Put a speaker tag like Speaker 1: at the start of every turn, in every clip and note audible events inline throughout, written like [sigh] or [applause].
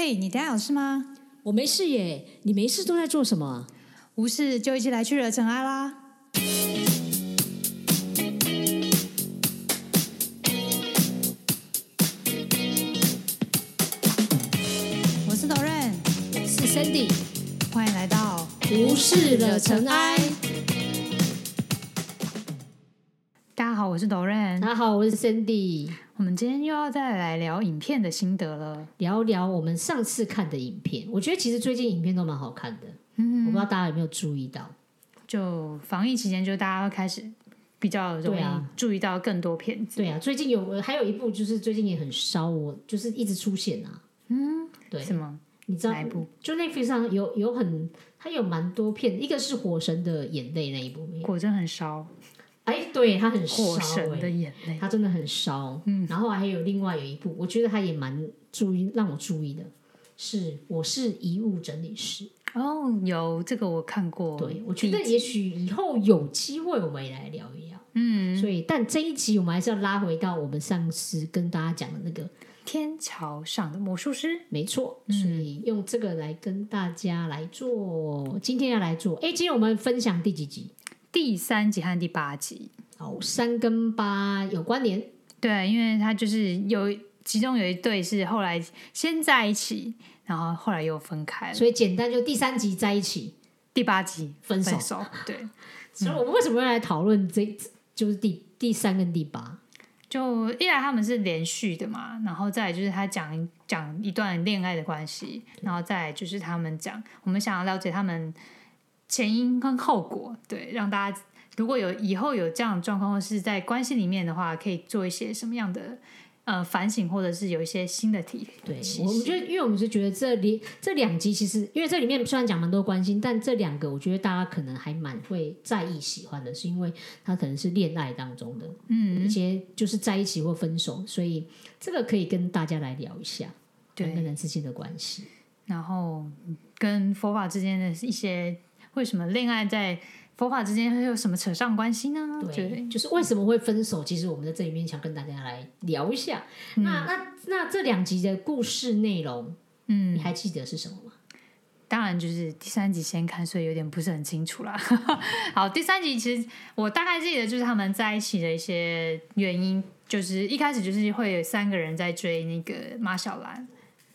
Speaker 1: 嘿，你等下有事吗？
Speaker 2: 我没事耶，你没事都在做什么？
Speaker 1: 无事就一起来去惹尘埃啦！我是 Doren，
Speaker 2: 是 Sandy，
Speaker 1: 欢迎来到
Speaker 2: 无事惹尘埃。
Speaker 1: 我是 Doran，。
Speaker 2: 大家好，我是 Sandy，
Speaker 1: 我们今天又要再来聊影片的心得了。
Speaker 2: 聊聊我们上次看的影片。我觉得其实最近影片都蛮好看的，嗯，我不知道大家有没有注意到。
Speaker 1: 就防疫期间，就大家会开始比较容易注意到更多片子。
Speaker 2: 对啊，最近有还有一部就是最近也很烧我，就是一直出现啊。嗯，对，
Speaker 1: 什么？
Speaker 2: 你知道
Speaker 1: 哪一部？
Speaker 2: 就 Netflix 上有有很，它有蛮多片，一个是《火神的眼泪》那一部，
Speaker 1: 果真很烧，
Speaker 2: 哎，对，他很烧、
Speaker 1: 火神
Speaker 2: 哎
Speaker 1: 的眼泪。
Speaker 2: 它真的很烧。嗯，然后还有另外有一部，我觉得他也蛮注意让我注意的，是《我是遗物整理师》。
Speaker 1: 哦，有这个我看过。
Speaker 2: 对，我觉得也许以后有机会我们也来聊一聊。
Speaker 1: 嗯，
Speaker 2: 所以，但这一集我们还是要拉回到我们上次跟大家讲的那个，
Speaker 1: 天桥上的魔术师。
Speaker 2: 没错。所以用这个来跟大家来做，今天要来做。哎，今天我们分享第几集？
Speaker 1: 第三集和第八集。
Speaker 2: 哦，三跟八有关联。
Speaker 1: 对，因为他就是有其中有一对是后来先在一起，然后后来又分开了。
Speaker 2: 所以简单就第三集在一起，
Speaker 1: 第八集
Speaker 2: 分手
Speaker 1: 分手，对，[laughs]
Speaker 2: 所以我们为什么要来讨论这？就是第第三跟第八。
Speaker 1: 就一来他们是连续的嘛，然后再来就是他讲讲一段恋爱的关系，然后再来就是他们讲我们想要了解他们前因跟后果，对，让大家如果有以后有这样的状况，或是在关系里面的话，可以做一些什么样的呃反省，或者是有一些新的体
Speaker 2: 对，我们觉得，因为我们是觉得这里这两集其实，因为这里面虽然讲蛮多关心，但这两个我觉得大家可能还蛮会在意、喜欢的，是因为他可能是恋爱当中的，嗯，一些就是在一起或分手，所以这个可以跟大家来聊一下人跟，人之间的关系。
Speaker 1: 然后跟佛法之间的一些为什么恋爱在佛法之间会有什么扯上关系呢？
Speaker 2: 对，就是为什么会分手？其实我们在这里面想跟大家来聊一下。那那那这两集的故事内容，
Speaker 1: 嗯
Speaker 2: 你，还记得是什么吗？
Speaker 1: 当然就是第三集先看，所以有点不是很清楚啦。[laughs] 好，第三集其实我大概记得就是他们在一起的一些原因，就是一开始就是会有三个人在追那个马小兰，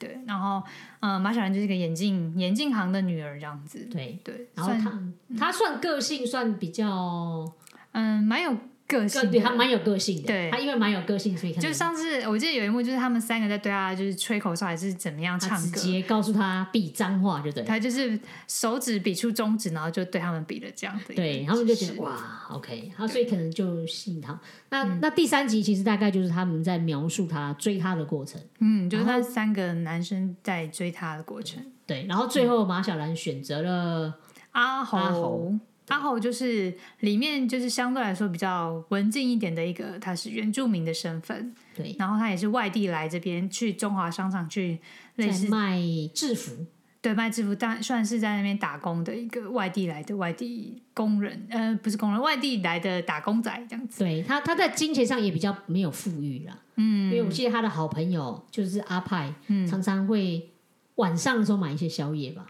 Speaker 1: 对，然后嗯、呃马小兰就是一个眼镜眼镜行的女儿这样子，
Speaker 2: 对，
Speaker 1: 对，
Speaker 2: 然后她她算个性算比较，
Speaker 1: 嗯蛮有个性的，
Speaker 2: 对他蛮有个性的，
Speaker 1: 对。
Speaker 2: 他因为蛮有个性，所以
Speaker 1: 就上次我记得有一幕，就是他们三个在对他就是吹口哨还是怎么样唱歌，
Speaker 2: 直接告诉他比脏话，就对。
Speaker 1: 他就是手指比出中指，然后就对他们比了这样的
Speaker 2: 对，他们就觉得哇，OK，他所以可能就吸引他。那、那第三集其实大概就是他们在描述他追他的过程，
Speaker 1: 嗯，就是他三个男生在追他的过程。
Speaker 2: 对，然后最后马小兰选择了，
Speaker 1: 阿猴，
Speaker 2: 阿
Speaker 1: 豪就是里面就是相对来说比较文静一点的一个，他是原住民的身份，
Speaker 2: 对，
Speaker 1: 然后他也是外地来这边去中华商场去类似
Speaker 2: 卖制服，
Speaker 1: 对卖制服，但算是在那边打工的一个外地来的外地工人，呃，不是工人，外地来的打工仔这样子。
Speaker 2: 对他他在金钱上也比较没有富裕啦，嗯，因为我记得他的好朋友就是阿派，
Speaker 1: 嗯。
Speaker 2: 常常会晚上的时候买一些宵夜吧，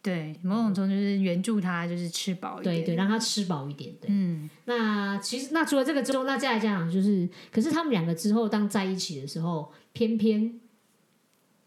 Speaker 1: 对，某种程度就是援助他，就是吃饱一点。
Speaker 2: 对对，让他吃饱一点，对。
Speaker 1: 嗯，
Speaker 2: 那其实那除了这个之后，那再来讲就是，可是他们两个之后当在一起的时候，偏偏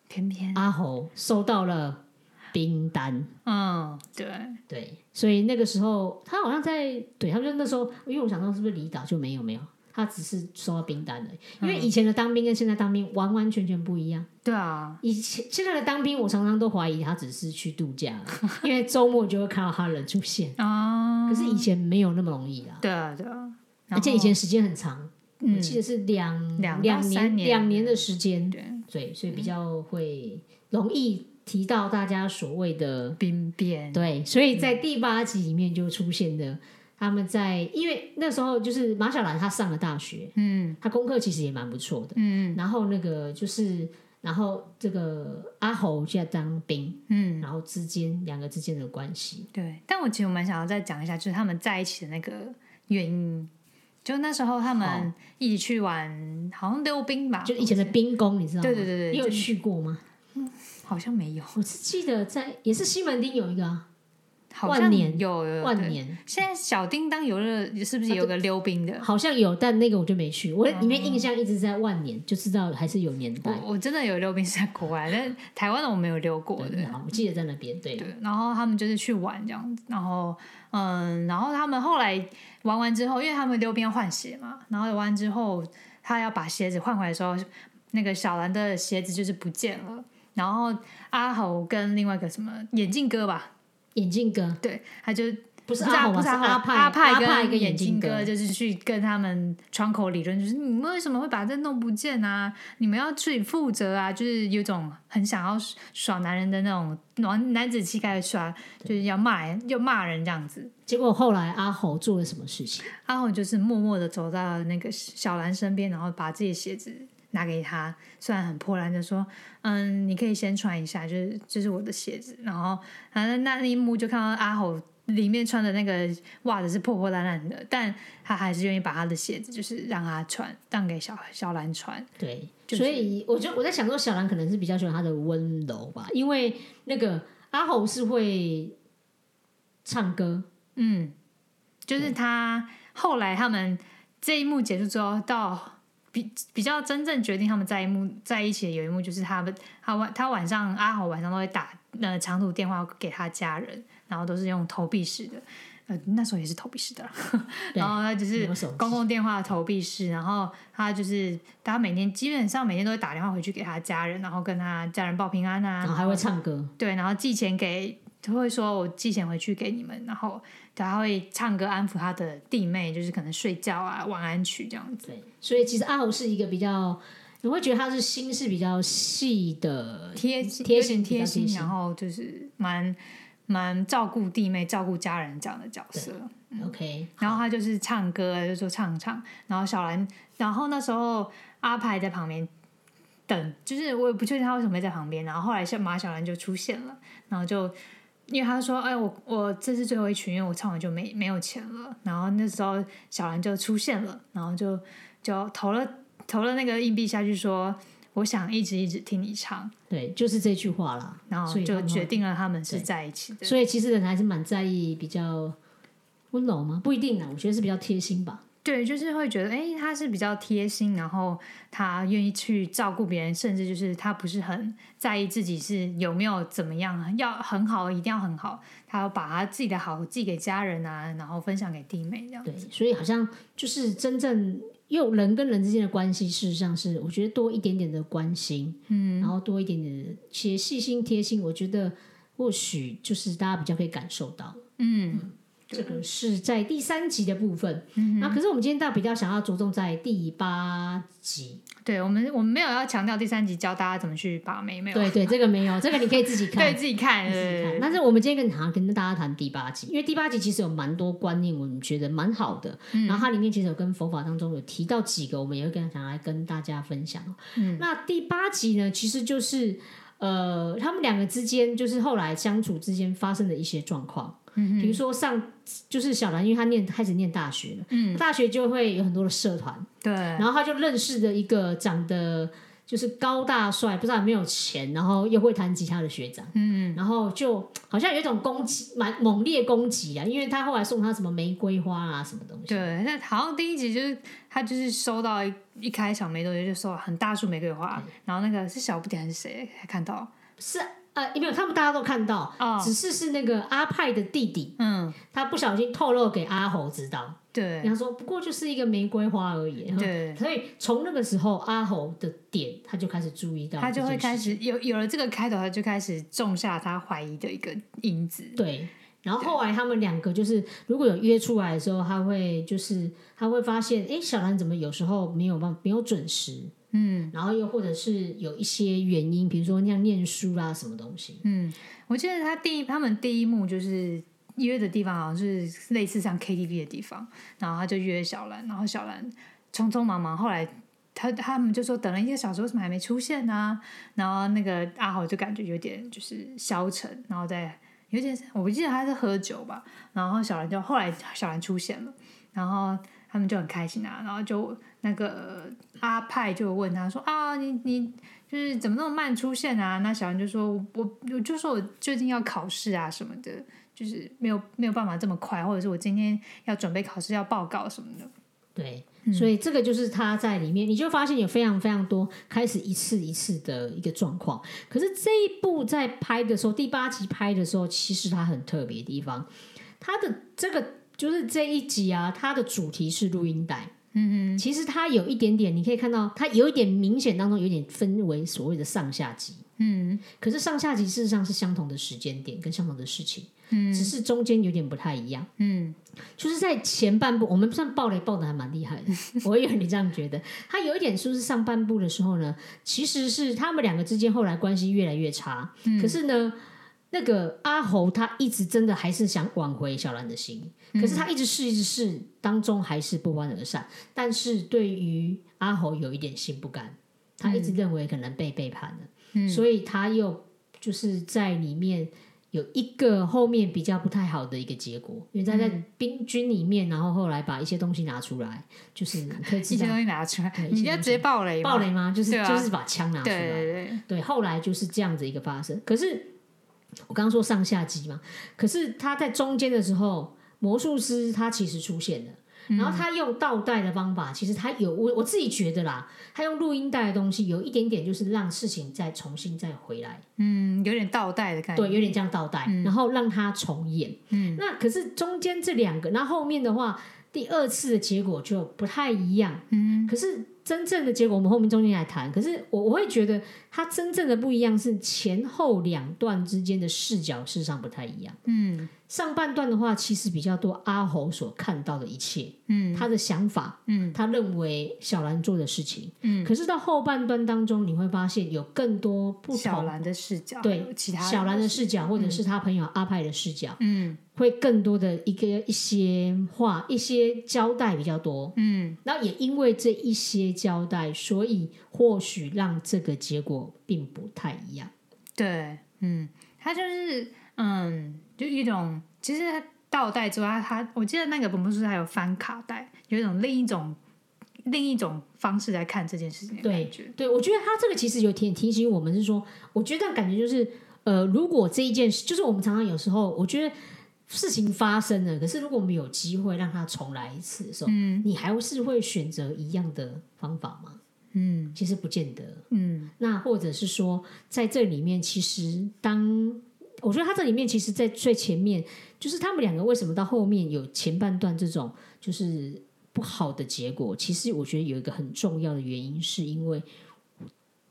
Speaker 1: 偏偏，
Speaker 2: 阿侯收到了冰单，
Speaker 1: 嗯，对，
Speaker 2: 对，所以那个时候他好像在，对他们就那时候，因为我想到是不是离岛就没有没有，他只是收到冰单的，因为以前的当兵跟现在当兵完完全全不一样。
Speaker 1: 对啊，
Speaker 2: 以前现在的当兵，我常常都怀疑他只是去度假，[laughs] 因为周末就会看到他人出现，
Speaker 1: 啊，
Speaker 2: 可是以前没有那么容易啊，
Speaker 1: 对啊，对啊，
Speaker 2: 而且以前时间很长，我
Speaker 1: 嗯，
Speaker 2: 记得是两
Speaker 1: 两
Speaker 2: 年两年的时间，
Speaker 1: 对，
Speaker 2: 所以比较会容易提到大家所谓的
Speaker 1: 兵变，
Speaker 2: 对，所以在第八集里面就出现的，他们在因为那时候就是马小兰她上了大学，
Speaker 1: 嗯
Speaker 2: 她功课其实也蛮不错的，
Speaker 1: 嗯
Speaker 2: 然后那个就是然后这个阿侯就在当兵，
Speaker 1: 嗯，
Speaker 2: 然后之间两个之间的关系，
Speaker 1: 对。但我其实我蛮想要再讲一下，就是他们在一起的那个原因。就那时候他们一起去玩，好像溜冰吧，
Speaker 2: 就以前的冰宫，你知道吗？
Speaker 1: 对对对对
Speaker 2: 你有去过吗？
Speaker 1: 好像没有，
Speaker 2: 我只记得在也是西门町有一个啊
Speaker 1: 好像
Speaker 2: 万年
Speaker 1: 有
Speaker 2: 万年，
Speaker 1: 现在小叮当游乐是不是有个溜冰的？
Speaker 2: 好像有，但那个我就没去。我里面印象一直在万年，就知道还是有年代。
Speaker 1: 我我真的有溜冰是在国外，但台湾的我没有溜过的。
Speaker 2: 对，我记得在那边。对，
Speaker 1: 对，然后他们就是去玩这样子，然后嗯，然后他们后来玩完之后，因为他们溜冰要换鞋嘛，然后玩完之后，他要把鞋子换回来的时候，那个小兰的鞋子就是不见了，然后阿豪跟另外一个什么眼镜哥吧，
Speaker 2: 眼镜哥
Speaker 1: 对，他就
Speaker 2: 不是
Speaker 1: 不是
Speaker 2: 阿
Speaker 1: 不是阿
Speaker 2: 是派，
Speaker 1: 阿
Speaker 2: 派
Speaker 1: 跟
Speaker 2: 跟
Speaker 1: 眼镜
Speaker 2: 镜哥。
Speaker 1: 就是去跟他们窗口理论，就是你们为什么会把这弄不见啊？你们要自己负责啊！就是有种很想要耍男人的那种男男子气概耍，就是要骂人，要骂人这样子。
Speaker 2: 结果后来阿猴做了什么事情？
Speaker 1: 阿红就是默默的走到那个小兰身边，然后把自己的鞋子拿给他，虽然很破烂，就说：“嗯，你可以先穿一下，就是这、是我的鞋子。”然后，反正那一幕就看到阿猴里面穿的那个袜子是破破烂烂的，但他还是愿意把他的鞋子就是让他穿，让给小小兰穿。
Speaker 2: 对，
Speaker 1: 就是
Speaker 2: 所以我就我在想说，小兰可能是比较喜欢他的温柔吧，因为那个阿猴是会唱歌，
Speaker 1: 嗯，就是他后来他们这一幕结束之后，到比比较真正决定他们在一幕在一起的有一幕，就是他们他晚他晚上阿豪晚上都会打呃长途电话给他家人，然后都是用投币式的。呃，那时候也是投币式的 [laughs] 然后他就是公共电话投币式，然后他就是他每天基本上每天都会打电话回去给他家人，然后跟他家人报平安啊，
Speaker 2: 然后还会唱歌。
Speaker 1: 对，然后寄钱给，他会说我寄钱回去给你们，然后他会唱歌安抚他的弟妹，就是可能睡觉啊，晚安曲这样子。
Speaker 2: 对，所以其实阿豪是一个比较，你会觉得他是心是比较细的，
Speaker 1: 贴
Speaker 2: 贴心
Speaker 1: 贴心，然后就是蛮蛮照顾弟妹、照顾家人这样的角色。
Speaker 2: OK，
Speaker 1: 然后他就是唱歌，就说唱唱，然后小兰，然后那时候阿派在旁边等，就是我也不确定他为什么会在旁边，然后后来像马小兰就出现了，然后就因为他说，哎，我我这是最后一曲，因为我唱完就没没有钱了，然后那时候小兰就出现了，然后就就投了投了那个硬币下去说。我想一直一直听你唱，
Speaker 2: 对，就是这句话啦。
Speaker 1: 然后就决定了他们是在一起的。
Speaker 2: 所以其实人还是蛮在意比较温柔吗？不一定啊，我觉得是比较贴心吧。
Speaker 1: 对，就是会觉得，哎，他是比较贴心，然后他愿意去照顾别人，甚至就是他不是很在意自己是有没有怎么样，要很好，一定要很好，他要把他自己的好寄给家人啊，然后分享给弟妹这样。
Speaker 2: 对，所以好像就是真正又人跟人之间的关系，事实上是我觉得多一点点的关心，嗯，然后多一点点的且细心贴心，我觉得或许就是大家比较可以感受到。
Speaker 1: 嗯，
Speaker 2: 这个是在第三集的部分，那、可是我们今天倒比较想要着重在第八集，
Speaker 1: 对我们我们没有要强调第三集教大家怎么去把妹，没有，
Speaker 2: 对对，这个没有，这个你可以自己 [laughs] 看，
Speaker 1: 对自己看，
Speaker 2: 自己看。但是我们今天跟好像跟大家谈第八集，因为第八集其实有蛮多观念，我们觉得蛮好的。
Speaker 1: 嗯
Speaker 2: 然后它里面其实有跟佛法当中有提到几个，我们也会跟想来跟大家分享。嗯，那第八集呢，其实就是呃，他们两个之间就是后来相处之间发生的一些状况。嗯，比如说上就是小兰，因为她念开始念大学了，嗯，大学就会有很多的社团，
Speaker 1: 对，
Speaker 2: 然后她就认识了一个长得就是高大帅，不知道有没有钱，然后又会弹吉他的学长，嗯，然后就好像有一种攻击，蛮猛烈攻击啊，因为他后来送他什么玫瑰花啊，什么东西，
Speaker 1: 对，那好像第一集就是他就是收到一一开场没多久就收到很大束玫瑰花，然后那个是小不点还是谁还看到？
Speaker 2: 是呃，因为他们大家都看到，
Speaker 1: 哦。
Speaker 2: 只是是那个阿派的弟弟，
Speaker 1: 嗯，
Speaker 2: 他不小心透露给阿猴知道，
Speaker 1: 对。
Speaker 2: 他说不过就是一个玫瑰花而已，
Speaker 1: 对，[laughs]
Speaker 2: 所以从那个时候阿猴的点，他就开始注意到，
Speaker 1: 他就会开。始有有了这个开头，他就开始种下他怀疑的一个因子。
Speaker 2: 对，然后后来他们两个就是如果有约出来的时候，他会就是他会发现，哎，小兰怎么有时候没有办没有准时，嗯，然后又或者是有一些原因，比如说像念书啦什么东西，嗯
Speaker 1: 我记得他第一他们第一幕就是约的地方，好像是类似像 KTV 的地方，然后他就约小兰，然后小兰匆匆忙忙，后来。他他们就说等了一个小时，为什么还没出现呢、然后那个阿豪就感觉有点就是消沉，然后再有点我不记得他是喝酒吧，然后小兰就后来小兰出现了，然后他们就很开心啊，然后就那个阿派就问他说啊，你你就是怎么那么慢出现啊？那小兰就说：“我我我就说我最近要考试啊什么的，就是没有没有办法这么快，或者是我今天要准备考试要报告什么的。”
Speaker 2: 对，所以这个就是他在里面，你就发现有非常非常多开始一次一次的一个状况。可是这一部在拍的时候，第八集拍的时候，其实它很特别的地方，它的这个就是这一集啊，它的主题是录音带。嗯嗯，其实它有一点点，你可以看到，它有一点明显当中有点分为所谓的上下级。嗯，可是上下级事实上是相同的时间点跟相同的事情。嗯，只是中间有点不太一样。嗯，就是在前半部，我们算暴雷暴的还蛮厉害的。[laughs] 我以为你这样觉得，他有一点说是上半部的时候呢，其实是他们两个之间后来关系越来越差。可是呢。那个阿侯他一直真的还是想挽回小兰的心，可是他一直试一直试，当中还是不欢而散。但是对于阿侯有一点心不甘，他一直认为可能被背叛了，所以他又就是在里面有一个后面比较不太好的一个结果，因为他在兵军里面，然后后来把一些东西拿出来，就是可以 [laughs]
Speaker 1: 一些东西拿出来，你要直接暴雷
Speaker 2: 暴雷吗？就是就是把枪拿出来，
Speaker 1: 对对对，
Speaker 2: 对，后来就是这样子一个发生，可是。我刚刚说上下集嘛，可是他在中间的时候，魔术师他其实出现了，然后他用倒带的方法，其实他有我我自己觉得啦，他用录音带的东西有一点点，就是让事情再重新再回来，
Speaker 1: 嗯，有点倒带的感觉，
Speaker 2: 对，有点这样倒带，然后让他重演，嗯，那可是中间这两个，那后面的话，第二次的结果就不太一样，嗯，可是。真正的结果，我们后面中间来谈。可是我我会觉得，它真正的不一样是前后两段之间的视角事实上不太一样。嗯。上半段的话，其实比较多阿猴所看到的一切，嗯，他的想法，嗯，他认为小兰做的事情，嗯，可是到后半段当中，你会发现有更多不同
Speaker 1: 小兰的视角，
Speaker 2: 对，
Speaker 1: 其他
Speaker 2: 小兰的视角，或者是他朋友阿派的视角，嗯，会更多的一个一些话，一些交代比较多，嗯，然后也因为这一些交代，所以或许让这个结果并不太一样。
Speaker 1: 对，嗯，他就是。嗯，就一种，其实倒带之外，他我记得那个本不是还有翻卡带，有一种另一种另一种方式来看这件事情。
Speaker 2: 对，对我觉得他这个其实有提提醒我们是说，我觉得感觉就是，呃，如果这一件事，就是我们常常有时候，我觉得事情发生了，可是如果我们有机会让它重来一次的时候，嗯，你还是会选择一样的方法吗？嗯，其实不见得。嗯，那或者是说，在这里面，其实当我觉得他这里面其实，在最前面，就是他们两个为什么到后面有前半段这种就是不好的结果？其实我觉得有一个很重要的原因，是因为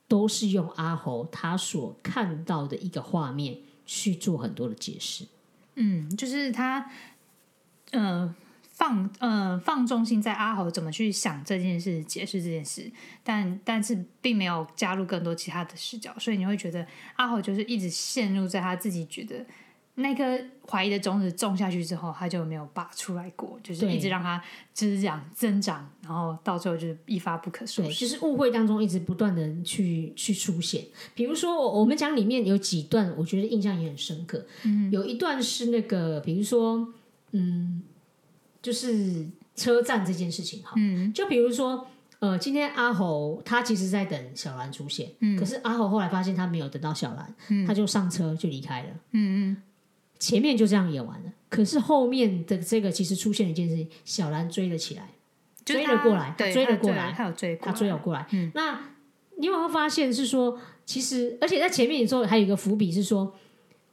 Speaker 2: 都是用阿侯他所看到的一个画面去做很多的解释。
Speaker 1: 嗯，就是他，嗯。放呃放重心在阿豪怎么去想这件事，解释这件事，但但是并没有加入更多其他的视角，所以你会觉得阿豪就是一直陷入在他自己觉得那颗怀疑的种子种下去之后，他就没有拔出来过，就是一直让他滋长增长，然后到最后就是一发不可收拾，
Speaker 2: 就是误会当中一直不断的去去出现。比如说我们讲里面有几段，我觉得印象也很深刻，嗯，有一段是那个，比如说嗯。就是车站这件事情哈，就比如说，呃，今天阿猴他其实在等小兰出现，可是阿猴后来发现他没有等到小兰，他就上车就离开了。嗯嗯，前面就这样演完了，可是后面的这个其实出现了一件事情，小兰追了起来，追了过来，
Speaker 1: 他
Speaker 2: 追了过来，
Speaker 1: 他有追，
Speaker 2: 他追了过来。那你有没有发现是说，其实而且在前面的时候还有一个伏笔是说。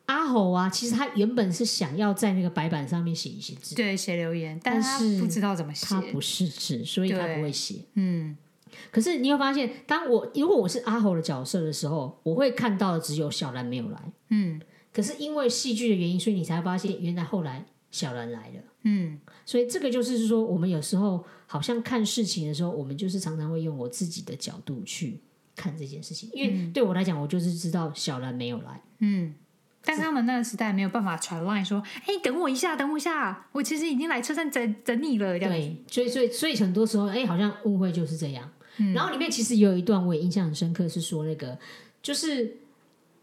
Speaker 2: 阿猴啊，其实他原本是想要在那个白板上面写一些字，
Speaker 1: 对，写留言，但是不知道怎么写，
Speaker 2: 他不是字，所以他不会写。嗯，可是你会发现，当我如果我是阿猴的角色的时候，我会看到的只有小兰没有来。嗯，可是因为戏剧的原因，所以你才发现原来后来小兰来了。嗯，所以这个就是说，我们有时候好像看事情的时候，我们就是常常会用我自己的角度去看这件事情，因为对我来讲，我就是知道小兰没有来。嗯。
Speaker 1: 但他们那个时代没有办法传 line 说，哎，等我一下，等我一下，我其实已经来车站等等你了。
Speaker 2: 对，所以所以所以很多时候，哎，好像误会就是这样。然后里面其实有一段我也印象很深刻，是说那个就是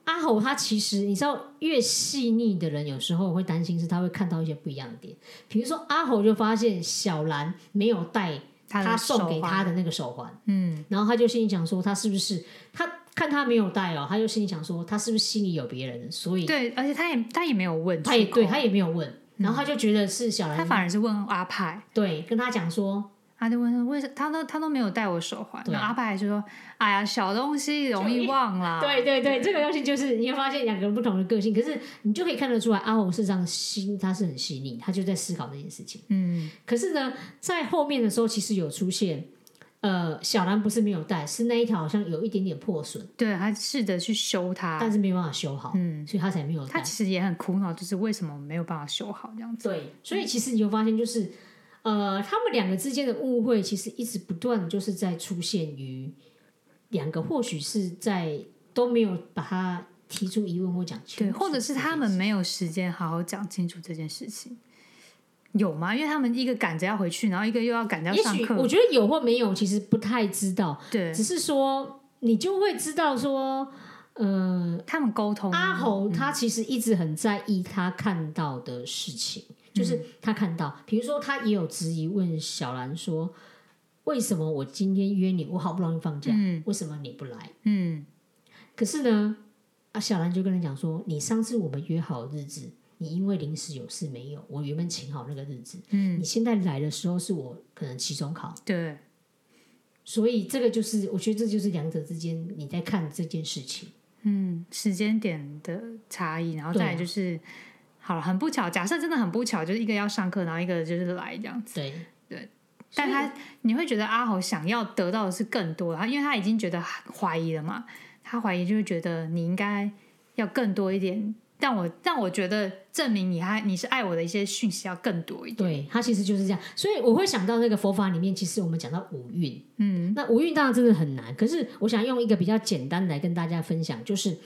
Speaker 2: 阿猴他其实你知道，越细腻的人有时候会担心是他会看到一些不一样的点，比如说阿猴就发现小兰没有戴他送给他的那个手环，嗯，然后他就心里想说他是不是他。看他没有带哦，他就心里想说，他是不是心里有别人，所以
Speaker 1: 对，而且他也他也没有问，
Speaker 2: 他也对他也没有问，然后他就觉得是小兰，
Speaker 1: 他反而是问阿派，
Speaker 2: 对，跟他讲说，
Speaker 1: 他就问他为什他都他都没有戴我手环，然后阿派还是说，哎呀，小东西容易忘啦，[laughs]
Speaker 2: 对对对，这个东西就是你会发现两个人不同的个性，可是你就可以看得出来，阿红事实上心他是很细腻，他就在思考这件事情，
Speaker 1: 嗯，
Speaker 2: 可是呢，在后面的时候其实有出现。呃，小兰不是没有带，是那一条好像有一点点破损，
Speaker 1: 对他试着去修它，
Speaker 2: 但是没有办法修好，嗯，所以他才没有带。
Speaker 1: 他其实也很苦恼，就是为什么没有办法修好这样子。
Speaker 2: 对，所以其实你就发现，就是呃，他们两个之间的误会，其实一直不断就是在出现于两个，或许是在都没有把它提出疑问或讲清楚，
Speaker 1: 对，或者是他们没有时间好好讲清楚这件事情。有吗？因为他们一个赶着要回去，然后一个又要赶着要上课。
Speaker 2: 我觉得有或没有，其实不太知道。
Speaker 1: 对，
Speaker 2: 只是说你就会知道说，呃，
Speaker 1: 他们沟通。
Speaker 2: 阿猴他其实一直很在意他看到的事情，就是他看到，比如说他也有质疑问小兰说，为什么我今天约你，我好不容易放假，为什么你不来？
Speaker 1: 嗯，
Speaker 2: 可是呢，啊，小兰就跟他讲说，你上次我们约好日子。你因为临时有事没有？我原本请好那个日子，嗯，你现在来的时候是我可能期中考，
Speaker 1: 对，
Speaker 2: 所以这个就是我觉得这就是两者之间你在看这件事情，
Speaker 1: 嗯，时间点的差异，然后再来就是，好了，很不巧，假设真的很不巧，就是一个要上课，然后一个就是来这样子，
Speaker 2: 对
Speaker 1: 对，但他你会觉得阿豪想要得到的是更多，他因为他已经觉得怀疑了嘛，他怀疑就会觉得你应该要更多一点。让我让我觉得证明你还你是爱我的一些讯息要更多一点。
Speaker 2: 对它其实就是这样，所以我会想到那个佛法里面，其实我们讲到五蕴，
Speaker 1: 嗯，
Speaker 2: 那五蕴当然真的很难。可是我想用一个比较简单来跟大家分享，就是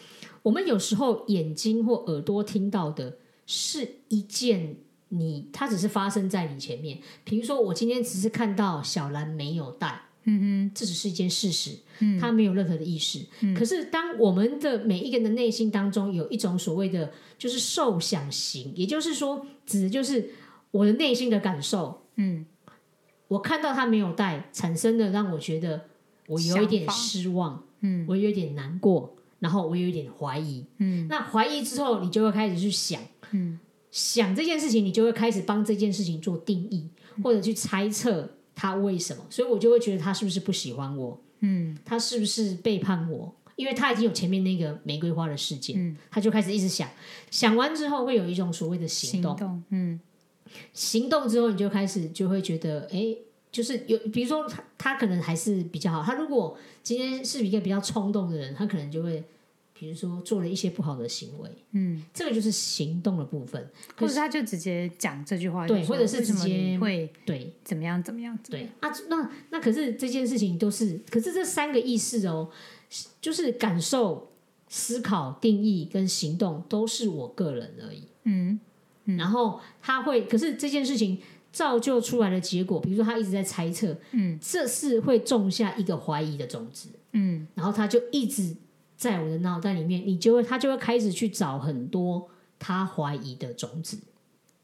Speaker 2: 我们有时候眼睛或耳朵听到的是一件你，它只是发生在你前面。比如说，我今天只是看到小兰没有带。
Speaker 1: 嗯哼，
Speaker 2: 这只是一件事实，嗯，他没有任何的意识。嗯，可是当我们的每一个人的内心当中有一种所谓的就是受想行，也就是说，指的就是我的内心的感受。
Speaker 1: 嗯，
Speaker 2: 我看到他没有带，产生的让我觉得我有一点失望，
Speaker 1: 嗯，
Speaker 2: 我有点难过，然后我有一点怀疑。
Speaker 1: 嗯，
Speaker 2: 那怀疑之后，你就会开始去想，
Speaker 1: 嗯，
Speaker 2: 想这件事情，你就会开始帮这件事情做定义，或者去猜测。他为什么？所以我就会觉得他是不是不喜欢我？
Speaker 1: 嗯，
Speaker 2: 他是不是背叛我？因为他已经有前面那个玫瑰花的事件，
Speaker 1: 嗯，
Speaker 2: 他就开始一直想，想完之后会有一种所谓的
Speaker 1: 行
Speaker 2: 动，
Speaker 1: 嗯，
Speaker 2: 行动之后你就开始就会觉得，哎，就是有，比如说他他可能还是比较好。他如果今天是一个比较冲动的人，他可能就会。比如说做了一些不好的行为，
Speaker 1: 嗯，
Speaker 2: 这个就是行动的部分，
Speaker 1: 或者他就直接讲这句话，
Speaker 2: 对，或者是直接
Speaker 1: 会
Speaker 2: 对
Speaker 1: 怎么样怎么样，
Speaker 2: 对啊，那那可是这件事情都是，可是这三个意识哦，就是感受、思考、定义跟行动都是我个人而已，
Speaker 1: 嗯，
Speaker 2: 然后他会，可是这件事情造就出来的结果，比如说他一直在猜测，
Speaker 1: 嗯，
Speaker 2: 这是会种下一个怀疑的种子，
Speaker 1: 嗯，
Speaker 2: 然后他就一直。在我的脑袋里面，你就会他就会开始去找很多他怀疑的种子，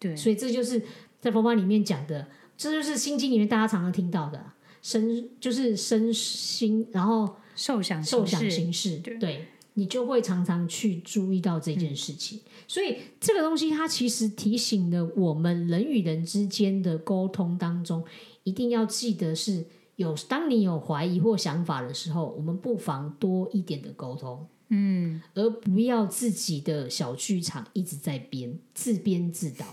Speaker 1: 对，
Speaker 2: 所以这就是在佛法里面讲的，这就是心经里面大家常常听到的身，就是身心，然后
Speaker 1: 受想
Speaker 2: 受想行识，对，你就会常常去注意到这件事情。所以这个东西它其实提醒了我们人与人之间的沟通当中，一定要记得是。有，当你有怀疑或想法的时候，我们不妨多一点的沟通，
Speaker 1: 嗯，
Speaker 2: 而不要自己的小剧场一直在编，自编自导。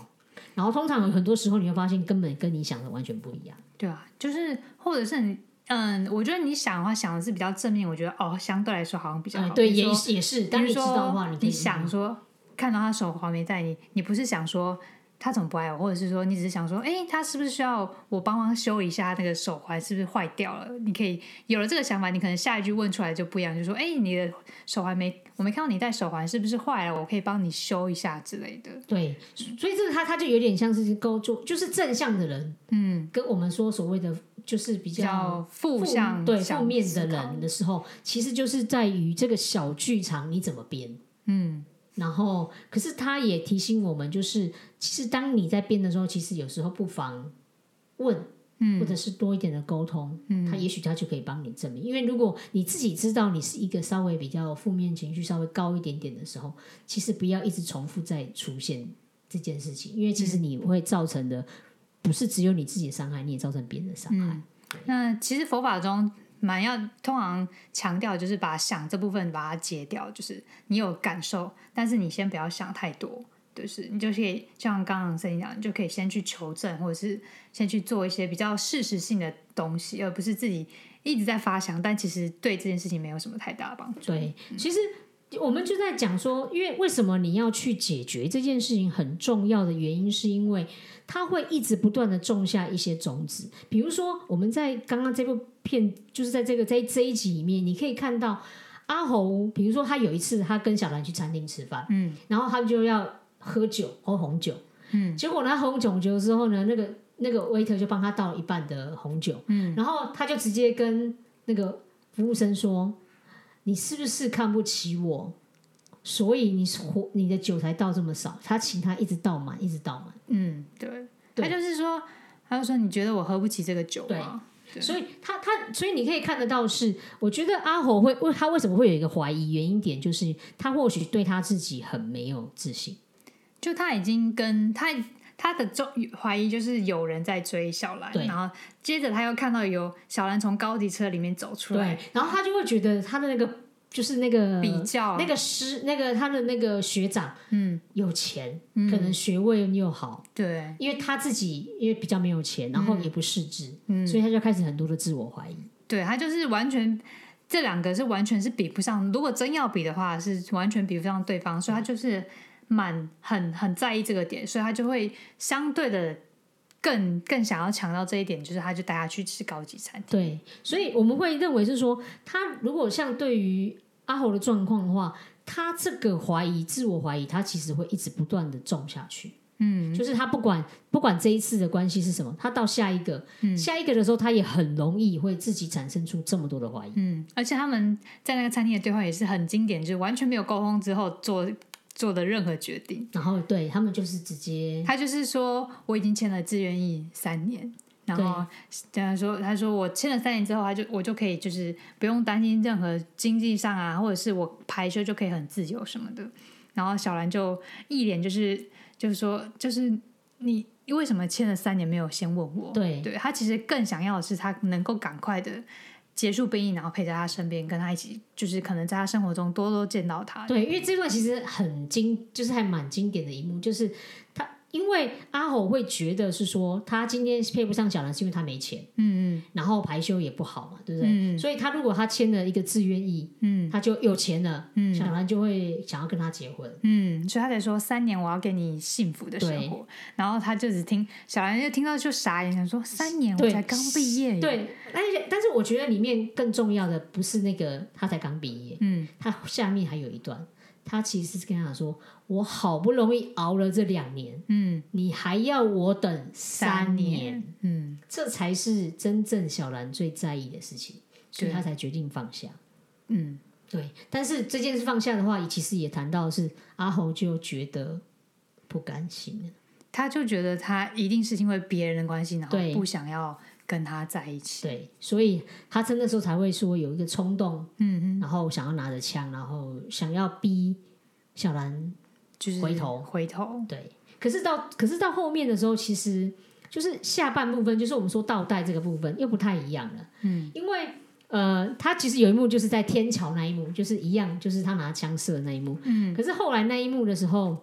Speaker 2: 然后通常有很多时候，你会发现根本跟你想的完全不一样。
Speaker 1: 对啊，就是或者是你，嗯，我觉得你想的话，想的是比较正面。我觉得哦，相对来说好像比较好。
Speaker 2: 对，也也是。当你知道的话，
Speaker 1: 你
Speaker 2: 你
Speaker 1: 想说看到他手环没戴，你你不是想说。他怎么不爱我？或者是说，你只是想说，哎，他是不是需要我帮忙修一下那个手环？是不是坏掉了？你可以有了这个想法，你可能下一句问出来就不一样，就说，哎，你的手环没，我没看到你戴手环，是不是坏了？我可以帮你修一下之类的。
Speaker 2: 对，所以这个他他就有点像是勾住就是正向的人，
Speaker 1: 嗯，
Speaker 2: 跟我们说所谓的就是比较
Speaker 1: 负向
Speaker 2: 对负面的人的时候，其实就是在于这个小剧场你怎么编，
Speaker 1: 嗯。
Speaker 2: 然后，可是他也提醒我们，就是其实当你在变的时候，其实有时候不妨问，嗯，或者是多一点的沟通，嗯，他也许他就可以帮你证明。因为如果你自己知道你是一个稍微比较负面情绪稍微高一点点的时候，其实不要一直重复再出现这件事情，因为其实你会造成的不是只有你自己的伤害，你也造成别人的伤害。
Speaker 1: 那其实佛法中蛮要通常强调就是把想这部分把它截掉，就是你有感受，但是你先不要想太多。就是你就可以像刚刚声音讲，你就可以先去求证，或者是先去做一些比较事实性的东西，而不是自己一直在发想，但其实对这件事情没有什么太大的帮助。
Speaker 2: 对，其实我们就在讲说，因为为什么你要去解决这件事情很重要的原因，是因为它会一直不断的种下一些种子。比如说，我们在刚刚这部片，就是在这个在这一集里面，你可以看到阿红，比如说他有一次他跟小兰去餐厅吃饭，嗯，然后他就要。喝酒喝红酒，嗯，结果呢，喝红酒之后呢，那个那个 waiter 就帮他倒了一半的红酒，嗯，然后他就直接跟那个服务生说：“你是不是看不起我？所以你喝你的酒才倒这么少？”他请他一直倒满，一直倒满。
Speaker 1: 嗯，对，他就是说，他就说你觉得我喝不起这个酒吗？
Speaker 2: 所以他他所以你可以看得到是，我觉得阿火会为他为什么会有一个怀疑？原因点就是他或许对他自己很没有自信。
Speaker 1: 就他已经跟他他的中怀疑就是有人在追小兰，然后接着他又看到有小兰从高级车里面走出来，
Speaker 2: 然后他就会觉得他的那个就是那个
Speaker 1: 比较。
Speaker 2: 那个师那个他的那个学长，嗯，有钱，可能学位又好，
Speaker 1: 对，
Speaker 2: 因为他自己因为比较没有钱，然后也不识字，嗯，所以他就开始很多的自我怀疑，
Speaker 1: 对他就是完全这两个是完全是比不上，如果真要比的话，是完全比不上对方，所以他就是。蛮很很在意这个点，所以他就会相对的更更想要强调这一点，就是他就带他去吃高级餐
Speaker 2: 厅。对，所以我们会认为是说，他如果像对于阿豪的状况的话，他这个怀疑、自我怀疑，他其实会一直不断的种下去。嗯，就是他不管不管这一次的关系是什么，他到下一个下一个的时候，他也很容易会自己产生出这么多的怀疑。
Speaker 1: 嗯，而且他们在那个餐厅的对话也是很经典，就是完全没有沟通之后做。做的任何决定，
Speaker 2: 然后对他们就是直接，
Speaker 1: 他就是说我已经签了自愿意三年，然后这样说，他说我签了三年之后，他就我就可以就是不用担心任何经济上啊，或者是我排休就可以很自由什么的。然后小兰就一脸就是就是说，就是你为什么签了三年没有先问我？
Speaker 2: 对，
Speaker 1: 对他其实更想要的是他能够赶快的。结束兵役，然后陪在他身边，跟他一起，就是可能在他生活中多多见到他。
Speaker 2: 对，因为这段其实很经，就是还蛮经典的一幕，就是他。因为阿吼会觉得是说，他今天配不上小兰是因为他没钱，嗯嗯，然后排休也不好嘛，对不对？嗯。所以他如果他签了一个自愿意，嗯，他就有钱了，嗯，小兰就会想要跟他结婚，
Speaker 1: 嗯，所以他才说三年我要给你幸福的生活，然后他就只听小兰就听到就傻眼，想说三年我才刚毕业，
Speaker 2: 对，而且但是我觉得里面更重要的不是那个他才刚毕业，嗯，他下面还有一段。他其实是跟他说：“我好不容易熬了这两年，嗯，你还要我等三年，嗯，这才是真正小兰最在意的事情，所以他才决定放下，嗯，对。但是这件事放下的话，其实也谈到是阿侯就觉得不甘心
Speaker 1: 他就觉得他一定是因为别人的关系，然后不想要。”跟他在一起，
Speaker 2: 对，所以他真的时候才会说有一个冲动，嗯嗯，然后想要拿着枪，然后想要逼小兰
Speaker 1: 就是
Speaker 2: 回头。
Speaker 1: 回头，
Speaker 2: 对。可是到可是到后面的时候，其实就是下半部分，就是我们说倒带这个部分又不太一样了，嗯，因为呃，他其实有一幕就是在天桥那一幕，就是一样，就是他拿枪射的那一幕，嗯。可是后来那一幕的时候，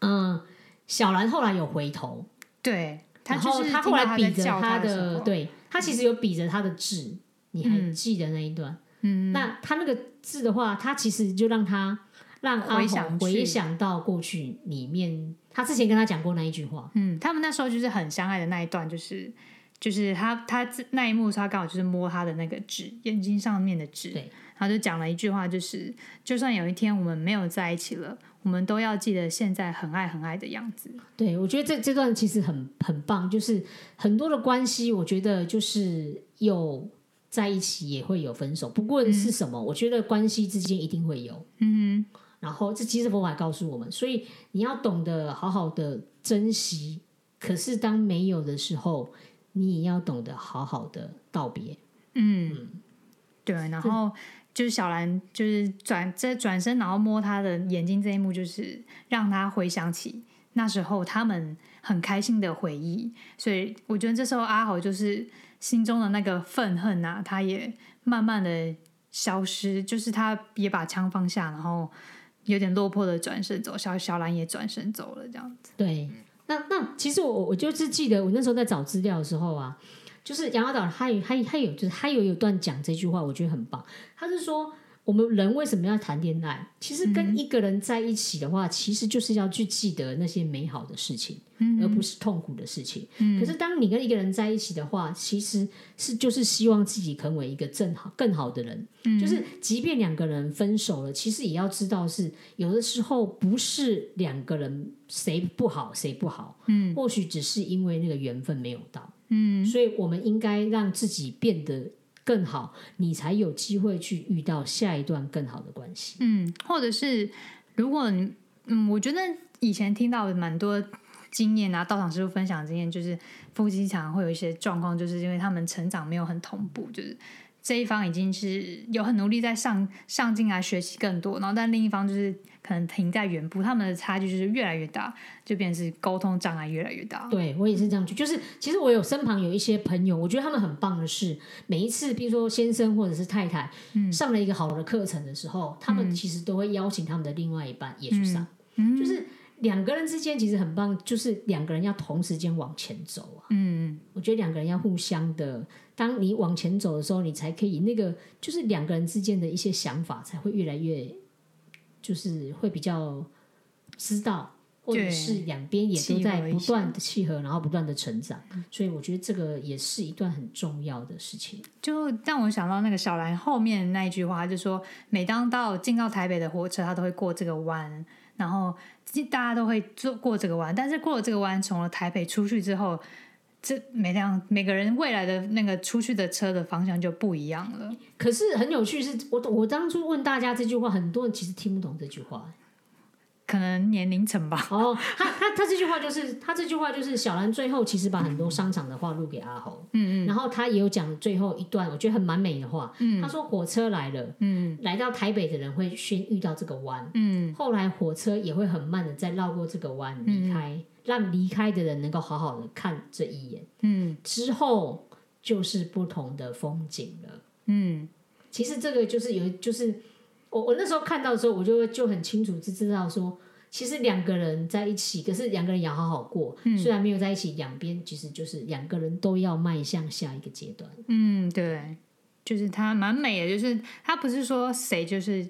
Speaker 2: 嗯，小兰后来有回头，
Speaker 1: 对。
Speaker 2: 然后他后来比着他的，对他其实有比着他的字，你还记得那一段？嗯，那他那个字的话，他其实就让他让阿红回想到过去里面，他之前跟他讲过那一句话。
Speaker 1: 嗯，他们那时候就是很相爱的那一段，就是就是他他那一幕，他刚好就是摸他的那个纸，眼睛上面的纸，
Speaker 2: 对，
Speaker 1: 他就讲了一句话，就是就算有一天我们没有在一起了。我们都要记得现在很爱很爱的样子。
Speaker 2: 对，我觉得这这段其实很很棒，就是很多的关系，我觉得就是有在一起也会有分手，不过是什么？我觉得关系之间一定会有。嗯，然后这其实佛法告诉我们，所以你要懂得好好的珍惜。可是当没有的时候，你也要懂得好好的道别。
Speaker 1: 嗯，对，然后就是小兰就是转在转身，然后摸他的眼睛这一幕，就是让他回想起那时候他们很开心的回忆。所以我觉得这时候阿豪就是心中的那个愤恨啊，他也慢慢的消失，就是他也把枪放下，然后有点落魄的转身走，小小兰也转身走了，这样子。
Speaker 2: 对，那那其实我我就是记得我那时候在找资料的时候啊，就是杨老导他有他他有就是他有有段讲这句话，我觉得很棒。他是说我们人为什么要谈恋爱？其实跟一个人在一起的话，其实就是要去记得那些美好的事情，而不是痛苦的事情。可是当你跟一个人在一起的话，其实是就是希望自己成为一个正好更好的人。就是即便两个人分手了，其实也要知道是有的时候不是两个人谁不好谁不好，嗯，或许只是因为那个缘分没有到，嗯，所以我们应该让自己变得更好，你才有机会去遇到下一段更好的关系。
Speaker 1: 嗯，或者是如果你嗯，我觉得以前听到蛮多经验啊，道场师傅分享的经验，就是夫妻常常会有一些状况，就是因为他们成长没有很同步，就是这一方已经是有很努力在上上进来学习更多，然后但另一方就是可能停在原步，他们的差距就是越来越大，就变成是沟通障碍越来越大。
Speaker 2: 对我也是这样觉得，就是其实我有身旁有一些朋友，我觉得他们很棒的是，每一次比如说先生或者是太太、上了一个好的课程的时候，他们其实都会邀请他们的另外一半也去上，就是两个人之间其实很棒，就是两个人要同时间往前走啊。
Speaker 1: 嗯，
Speaker 2: 我觉得两个人要互相的，当你往前走的时候，你才可以那个就是两个人之间的一些想法才会越来越，就是会比较知道，或者是两边也都在不断的契合，然后不断的成长，所以我觉得这个也是一段很重要的事情。
Speaker 1: 就让我想到那个小兰后面那一句话，就说每当到进到台北的火车，他都会过这个弯，然后大家都会坐过这个弯，但是过了这个弯，从了台北出去之后，这每辆每个人未来的那个出去的车的方向就不一样了。
Speaker 2: 可是很有趣是，我我当初问大家这句话，很多人其实听不懂这句话。
Speaker 1: 可能年龄层吧，
Speaker 2: 哦，他他他这句话就是他这句话就是小兰最后其实把很多商场的话录给阿侯，嗯嗯，然后他也有讲最后一段，我觉得很蛮美的话，嗯，他说火车来了，嗯，来到台北的人会先遇到这个弯，嗯，后来火车也会很慢的再绕过这个弯离开，让离开的人能够好好的看这一眼，
Speaker 1: 嗯。
Speaker 2: 之后就是不同的风景了。
Speaker 1: 嗯。
Speaker 2: 其实这个就是有，就是我我那时候看到的时候，我就就很清楚就知道说，其实两个人在一起，可是两个人也要好好过。虽然没有在一起，两边其实就是两个人都要迈向下一个阶段。
Speaker 1: 嗯，对，就是他蛮美的，就是他不是说谁就是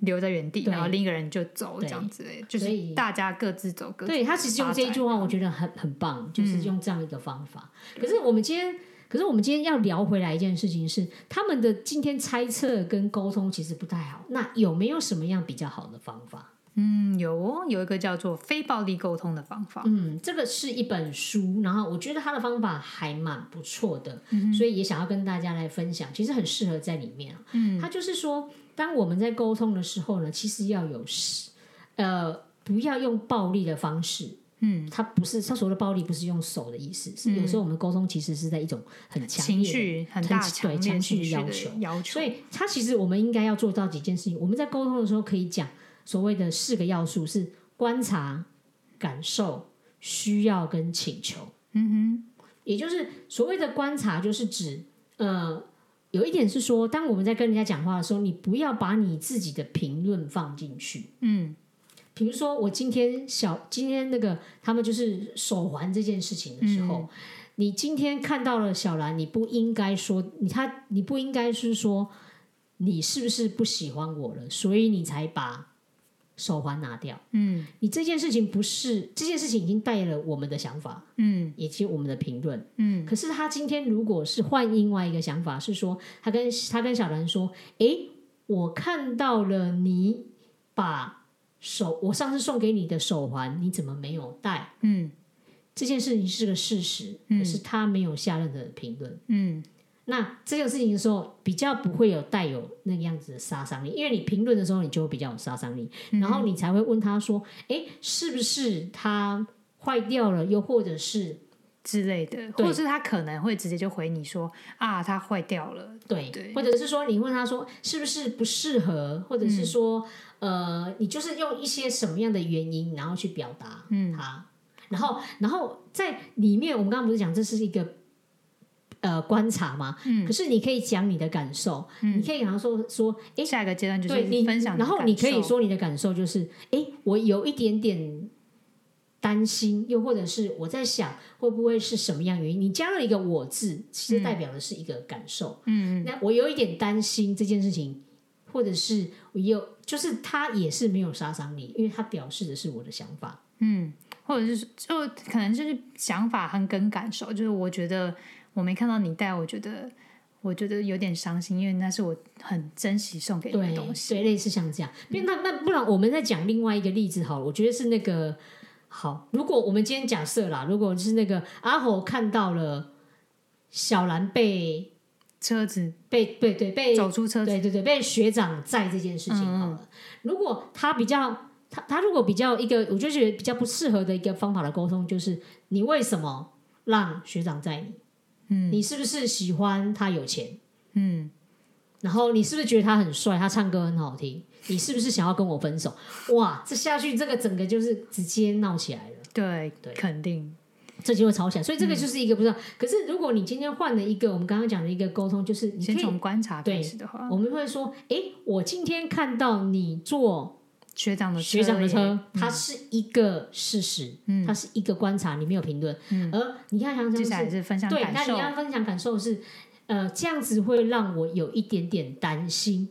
Speaker 1: 留在原地，然后另一个人就走这样子，就是大家各自走各自。
Speaker 2: 对他其实用这一句话，我觉得很很棒，就是用这样一个方法。可是我们今天，可是我们今天要聊回来一件事情是，他们的今天猜测跟沟通其实不太好。那有没有什么样比较好的方法？
Speaker 1: 嗯，有哦，有一个叫做非暴力沟通的方法。
Speaker 2: 嗯，这个是一本书，然后我觉得他的方法还蛮不错的，所以也想要跟大家来分享。其实很适合在里面啊。嗯，他就是说，当我们在沟通的时候呢，其实要有呃，不要用暴力的方式。嗯，他不是他所谓的暴力，不是用手的意思，是有时候我们沟通其实是在一种很强
Speaker 1: 情
Speaker 2: 烈的
Speaker 1: 绪很大，
Speaker 2: 对
Speaker 1: 强烈
Speaker 2: 强
Speaker 1: 情绪
Speaker 2: 的要求
Speaker 1: 要求。
Speaker 2: 所以，他其实我们应该要做到几件事情。我们在沟通的时候可以讲所谓的四个要素是观察、感受、需要跟请求。嗯哼，也就是所谓的观察，就是指呃，有一点是说，当我们在跟人家讲话的时候，你不要把你自己的评论放进去。
Speaker 1: 嗯
Speaker 2: 比如说，我今天小今天那个他们就是手环这件事情的时候，你今天看到了小兰，你不应该说你他你不应该是说你是不是不喜欢我了，所以你才把手环拿掉。
Speaker 1: 嗯
Speaker 2: 你这件事情不是这件事情已经带了我们的想法，
Speaker 1: 嗯
Speaker 2: 以及我们的评论。
Speaker 1: 嗯
Speaker 2: 可是他今天如果是换另外一个想法，是说他跟他跟小兰说：“诶，我看到了你把手我上次送给你的手环，你怎么没有戴？
Speaker 1: 嗯
Speaker 2: 这件事情是个事实，可是他没有下任何的评论。
Speaker 1: 嗯
Speaker 2: 那这个事情的时候，比较不会有带有那个样子的杀伤力，因为你评论的时候，你就会比较有杀伤力，然后你才会问他说：“诶，是不是它坏掉了？又或者是
Speaker 1: 之类的，或者是他可能会直接就回你说啊，它坏掉了，
Speaker 2: 对，
Speaker 1: 对
Speaker 2: 或者是说你问他说是不是不适合，或者是说、呃，你就是用一些什么样的原因，然后去表达
Speaker 1: 嗯。
Speaker 2: 它，然后然后在里面，我们刚刚不是讲这是一个。呃，观察嘛，嗯，可是你可以讲你的感受，你可以然后说说，哎，
Speaker 1: 下一个阶段就是
Speaker 2: 对你
Speaker 1: 分享，
Speaker 2: 然后你可以，说你的感受就是，哎，我有一点点担心，又或者是我在想会不会是什么样原因？你加了一个“我”字，其实代表的是一个感受。
Speaker 1: 嗯嗯，
Speaker 2: 那我有一点担心这件事情，或者是我有，就是他也是没有杀伤力，因为他表示的是我的想法。
Speaker 1: 嗯，或者是就可能就是想法和跟感受，就是我觉得我没看到你带，我觉得我觉得有点伤心，因为那是我很珍惜送给你的
Speaker 2: 对
Speaker 1: 东西。
Speaker 2: 对，类似像这样。那那那不然我们再讲另外一个例子好了，我觉得是那个好。如果我们今天假设啦，如果是那个阿猴看到了小兰被
Speaker 1: 车子
Speaker 2: 被对对被
Speaker 1: 走出车子，
Speaker 2: 对对对被学长载这件事情好了，如果他比较他他如果比较一个，我就觉得比较不适合的一个方法的沟通，就是你为什么让学长载你？嗯，你是不是喜欢他有钱？
Speaker 1: 嗯，
Speaker 2: 然后你是不是觉得他很帅，他唱歌很好听？你是不是想要跟我分手？哇，这下去这个整个就是直接闹起来了，
Speaker 1: 对，
Speaker 2: 对
Speaker 1: 肯定，
Speaker 2: 这就会吵起来。所以
Speaker 1: 嗯
Speaker 2: 这个就是一个不知道。可是如果你今天换了一个我们刚刚讲的一个沟通，就是
Speaker 1: 先从观察
Speaker 2: 对
Speaker 1: 开始的话，
Speaker 2: 我们会说，哎，我今天看到你坐
Speaker 1: 学长的
Speaker 2: 学长的
Speaker 1: 耶，
Speaker 2: 车，它是一个事实，它是一个观察，你没有评论。而你看，想
Speaker 1: 接下
Speaker 2: 想是，
Speaker 1: 来是分享
Speaker 2: 对，
Speaker 1: 感受
Speaker 2: 那你，要分享感受是，呃，这样子会让我有一点点担心。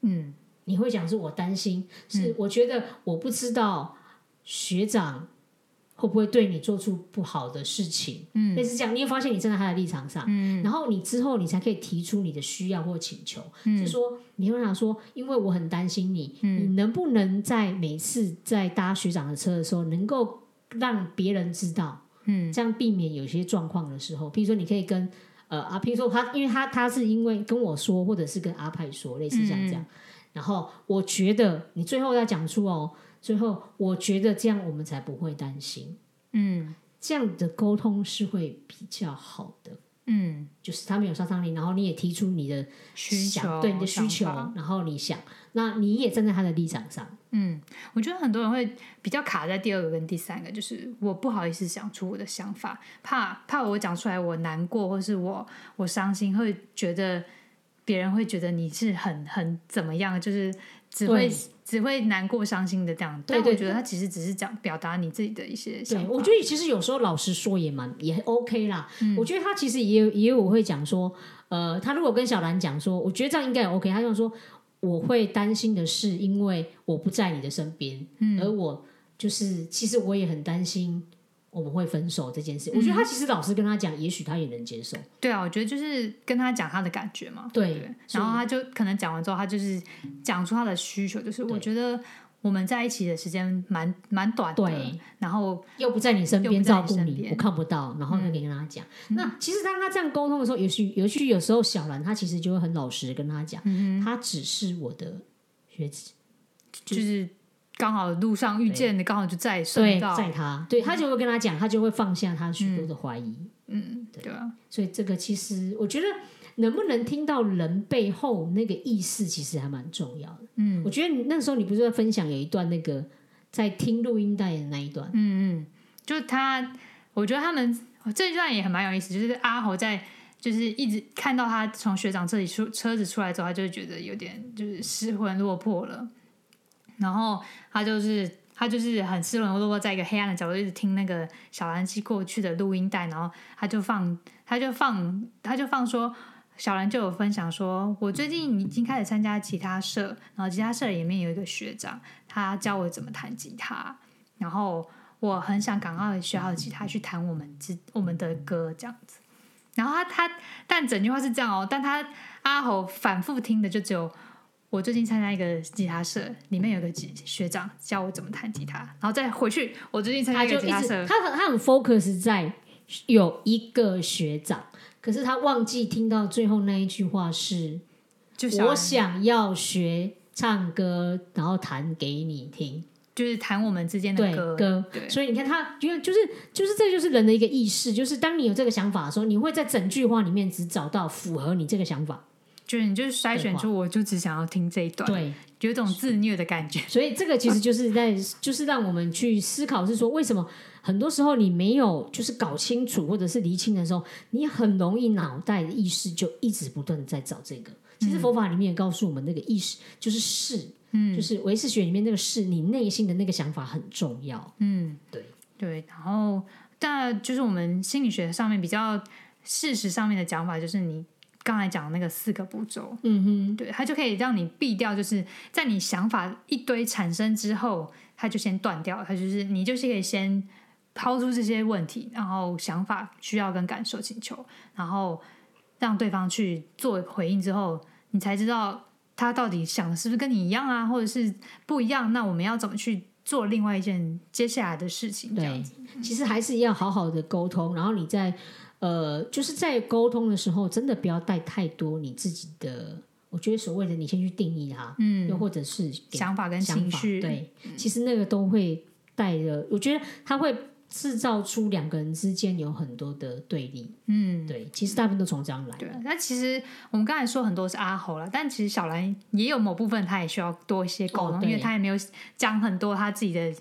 Speaker 1: 嗯
Speaker 2: 你会讲是我担心，是我觉得我不知道学长会不会对你做出不好的事情，嗯，类似这样，你会发现你站在他的立场上，嗯，然后你之后你才可以提出你的需要或请求，嗯，是说你会想说，因为我很担心你，你能不能在每次在搭学长的车的时候，能够让别人知道，嗯，这样避免有些状况的时候，比如说你可以跟。呃啊，譬如说他，因为他他是因为跟我说，或者是跟阿派说，类似像这样，然后我觉得你最后要讲出哦，最后我觉得这样我们才不会担心，
Speaker 1: 嗯。
Speaker 2: 这样的沟通是会比较好的。
Speaker 1: 嗯，
Speaker 2: 就是他们有杀伤力，然后你也提出你的
Speaker 1: 需求，
Speaker 2: 对你的需求，然后你想，那你也站在他的立场上，
Speaker 1: 嗯，我觉得很多人会比较卡在第二个跟第三个，就是我不好意思讲出我的想法，怕怕我讲出来我难过，或是我我伤心，会觉得别人会觉得你是很很怎么样，就是只会只会难过伤心的这样。
Speaker 2: 对
Speaker 1: 我觉得他其实只是讲表达你自己的一些想。
Speaker 2: 我觉得其实有时候老实说也蛮也 OK 啦。
Speaker 1: 嗯
Speaker 2: 我觉得他其实也有也有我会讲说，呃，他如果跟小兰讲说，我觉得这样应该也 OK，他就说我会担心的是，因为我不在你的身边，
Speaker 1: 嗯
Speaker 2: 而我就是其实我也很担心我们会分手这件事。
Speaker 1: 嗯
Speaker 2: 我觉得他其实老实跟他讲，也许他也能接受。
Speaker 1: 对啊，我觉得就是跟他讲他的感觉嘛。
Speaker 2: 对
Speaker 1: 对，然后他就可能讲完之后，他就是讲出他的需求，就是我觉得我们在一起的时间蛮蛮短的
Speaker 2: 对，
Speaker 1: 然后
Speaker 2: 又不在你身边照顾你，我看不到，然后就跟他讲。那其实当他这样沟通的时候，也许也许有时候小兰她其实就会很老实地跟他讲，
Speaker 1: 嗯
Speaker 2: 他只是我的学姐，
Speaker 1: 就是刚好路上遇见你，刚好就在
Speaker 2: 对，在他，对他就会跟他讲，他就会放下他许多的怀疑。
Speaker 1: 嗯，对啊，
Speaker 2: 所以这个其实我觉得能不能听到人背后那个意思，其实还蛮重要的。嗯，我觉得你那时候你不是在分享有一段那个在听录音带的那一段，
Speaker 1: 嗯嗯，就是他，我觉得他们这一段也很蛮有意思，就是阿豪在。就是一直看到他从学长这里出车子出来之后，他就会觉得有点就是失魂落魄了。然后他就是他就是很失魂落魄，在一个黑暗的角落一直听那个小兰寄过去的录音带，然后他就放他就放他就放说，小兰就有分享说，我最近已经开始参加吉他社，然后吉他社里面有一个学长，他教我怎么弹吉他，然后我很想赶快学好吉他去弹我们之我们的歌这样子。然后他他但整句话是这样哦，但他阿猴反复听的就只有我最近参加一个吉他社，里面有个吉学长教我怎么弹吉他，然后再回去我最近参加一
Speaker 2: 他就一直
Speaker 1: 个吉他社，
Speaker 2: 他很他很 focus 在有一个学长，可是他忘记听到最后那一句话是
Speaker 1: 就小
Speaker 2: 我想要学唱歌，然后弹给你听。
Speaker 1: 就是弹我们之间的
Speaker 2: 对
Speaker 1: 歌，
Speaker 2: 歌
Speaker 1: 对，
Speaker 2: 所以你看他，因为就是就是这就是人的一个意识，就是当你有这个想法的时候，你会在整句话里面只找到符合你这个想法。
Speaker 1: 就是你就是筛选出，我就只想要听这一段，
Speaker 2: 对，
Speaker 1: 有一种自虐的感觉。
Speaker 2: 所以这个其实就是在就是让我们去思考，是说为什么很多时候你没有就是搞清楚或者是厘清的时候，你很容易脑袋的意识就一直不断的在找这个。其实佛法里面也告诉我们，那个意识就是事，嗯，就是唯识学里面那个事，你内心的那个想法很重要。
Speaker 1: 嗯，
Speaker 2: 对
Speaker 1: 对。然后，但就是我们心理学上面比较事实上面的讲法，就是你刚才讲的那个四个步骤，
Speaker 2: 嗯哼，
Speaker 1: 对，它就可以让你避掉，就是在你想法一堆产生之后，它就先断掉，它就是你就是可以先抛出这些问题，然后想法、需要跟感受、请求，然后让对方去做回应之后，你才知道他到底想的是不是跟你一样啊，或者是不一样，那我们要怎么去做另外一件接下来的事情？这样
Speaker 2: 对
Speaker 1: 子，，
Speaker 2: 其实还是要好好的沟通，然后你在呃，就是在沟通的时候，真的不要带太多你自己的，我觉得所谓的你先去定义它，
Speaker 1: 嗯
Speaker 2: 又或者是
Speaker 1: 想法跟情绪，
Speaker 2: 对，其实那个都会带着，我觉得它会制造出两个人之间有很多的对立。
Speaker 1: 嗯，
Speaker 2: 对，其实大部分都从这样来
Speaker 1: 对
Speaker 2: 的。，
Speaker 1: 那其实我们刚才说很多是阿猴了，但其实小兰也有某部分他也需要多一些沟通，
Speaker 2: 哦
Speaker 1: 因为他也没有讲很多他自己的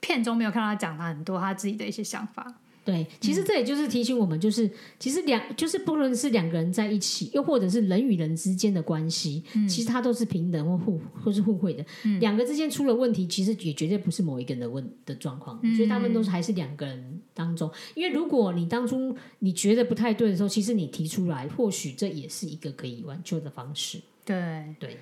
Speaker 1: 片中没有看到他讲他很多他自己的一些想法。
Speaker 2: 对，其实这也就是提醒我们，就是其实两就是不论是两个人在一起，又或者是人与人之间的关系，其实它都是平等或互或是互惠的。两个之间出了问题，其实也绝对不是某一个人的问的状况，所以他们都是还是两个人当中。因为如果你当初你觉得不太对的时候，其实你提出来，或许这也是一个可以挽救的方式。
Speaker 1: 对，
Speaker 2: 对，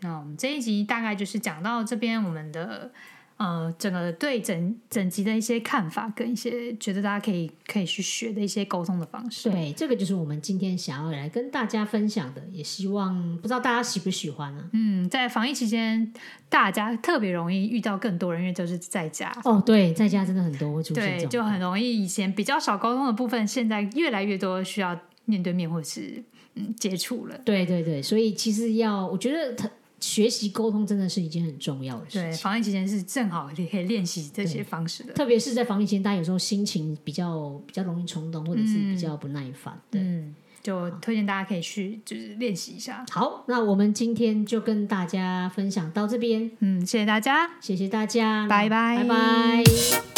Speaker 1: 那我们这一集大概就是讲到这边，我们的呃整个对整整集的一些看法，跟一些觉得大家可以可以去学的一些沟通的方式。
Speaker 2: 对，这个就是我们今天想要来跟大家分享的，也希望不知道大家喜不喜欢啊。
Speaker 1: 嗯，在防疫期间，大家特别容易遇到更多人，因为就是在家。
Speaker 2: 哦，对，在家真的很多会出现这
Speaker 1: 对，
Speaker 2: 种，
Speaker 1: 就很容易以前比较少沟通的部分，现在越来越多需要面对面或是嗯接触了。
Speaker 2: 对对对，所以其实要，我觉得他学习沟通真的是一件很重要的事
Speaker 1: 对，防疫期间是正好也可以练习这些方式的。
Speaker 2: 特别是在防疫期间，大家有时候心情比较比较容易冲动，或者是比较不耐烦。对，
Speaker 1: 嗯，就推荐大家可以去就是练习一下。
Speaker 2: 好，那我们今天就跟大家分享到这边，
Speaker 1: 嗯，谢谢大家。
Speaker 2: 谢谢大家，
Speaker 1: 拜拜
Speaker 2: 拜拜。